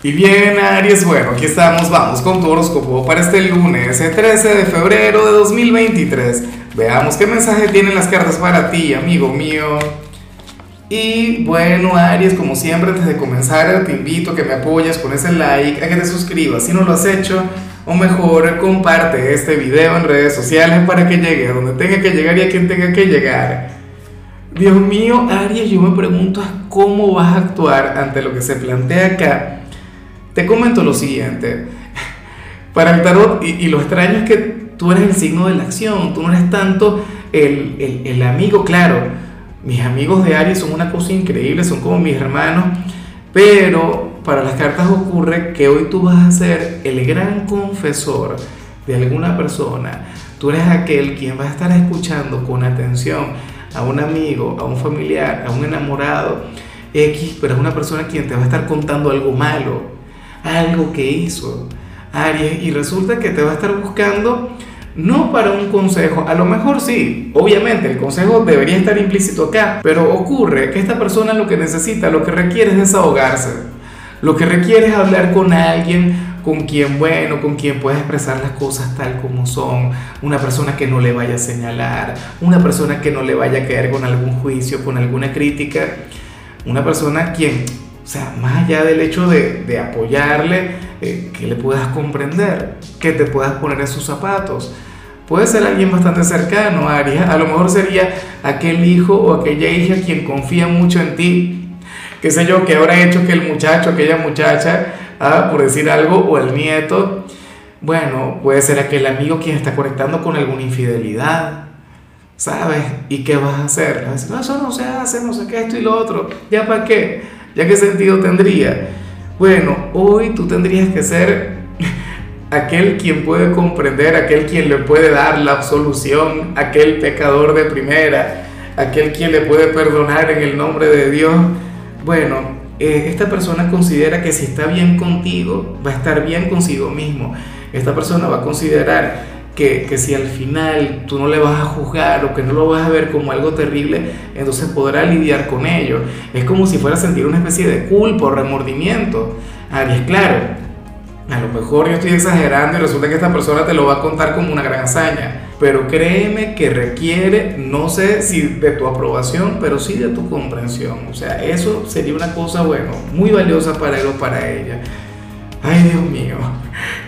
Y bien, Aries, bueno, aquí estamos, vamos con tu horóscopo para este lunes, el 13 de febrero de 2023. Veamos qué mensaje tienen las cartas para ti, amigo mío. Y bueno, Aries, como siempre, antes de comenzar, te invito a que me apoyes con ese like, a que te suscribas si no lo has hecho, o mejor, comparte este video en redes sociales para que llegue a donde tenga que llegar y a quien tenga que llegar. Dios mío, Aries, yo me pregunto cómo vas a actuar ante lo que se plantea acá te comento lo siguiente. Para el tarot, y, lo extraño es que tú eres el signo de la acción, tú no eres tanto el, el, amigo, claro. Mis amigos de Aries son una cosa increíble, son como mis hermanos, pero para las cartas ocurre que hoy tú vas a ser el gran confesor de alguna persona. Tú eres aquel quien va a estar escuchando con atención a un amigo, a un familiar, a un enamorado X, pero es una persona quien te va a estar contando algo malo, algo que hizo Aries y resulta que te va a estar buscando no para un consejo, a lo mejor sí, obviamente el consejo debería estar implícito acá, pero ocurre que esta persona lo que necesita, lo que requiere es desahogarse, lo que requiere es hablar con alguien con quien, bueno, con quien pueda expresar las cosas tal como son, una persona que no le vaya a señalar, una persona que no le vaya a caer con algún juicio, con alguna crítica, una persona quien o sea, más allá del hecho de, apoyarle, eh, que le puedas comprender, que te puedas poner en sus zapatos. Puede ser alguien bastante cercano, Aries. A lo mejor sería aquel hijo o aquella hija quien confía mucho en ti. Qué sé yo, que habrá hecho que el muchacho, aquella muchacha, ah, por decir algo, o el nieto, bueno, puede ser aquel amigo quien está conectando con alguna infidelidad. ¿Sabes? ¿Y qué vas a hacer? Vas a decir, no, eso no se hace, no sé qué, esto y lo otro. ¿Ya para qué? ¿Ya qué sentido tendría? Bueno, hoy tú tendrías que ser aquel quien puede comprender, aquel quien le puede dar la absolución, aquel pecador de primera, aquel quien le puede perdonar en el nombre de Dios. Bueno, eh, esta persona considera que si está bien contigo, va a estar bien consigo mismo. Esta persona va a considerar que, si al final tú no le vas a juzgar o que no lo vas a ver como algo terrible, entonces podrá lidiar con ello. Es como si fuera a sentir una especie de culpa o remordimiento. Aries, claro, a lo mejor yo estoy exagerando y resulta que esta persona te lo va a contar como una gran hazaña, pero créeme que requiere, no sé si de tu aprobación, pero sí de tu comprensión. O sea, eso sería una cosa, bueno, muy valiosa para él o para ella. Ay, Dios mío.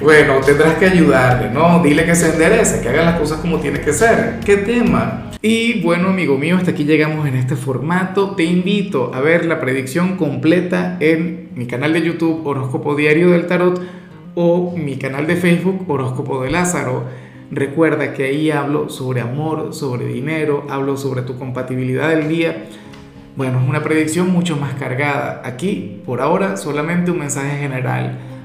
Bueno, tendrás que ayudarle, ¿no? Dile que se enderece, que haga las cosas como tiene que ser. ¿Qué tema? Y bueno, amigo mío, hasta aquí llegamos en este formato. Te invito a ver la predicción completa en mi canal de YouTube Horóscopo Diario del Tarot o mi canal de Facebook Horóscopo de Lázaro. Recuerda que ahí hablo sobre amor, sobre dinero, hablo sobre tu compatibilidad del día. Bueno, es una predicción mucho más cargada. Aquí, por ahora, solamente un mensaje general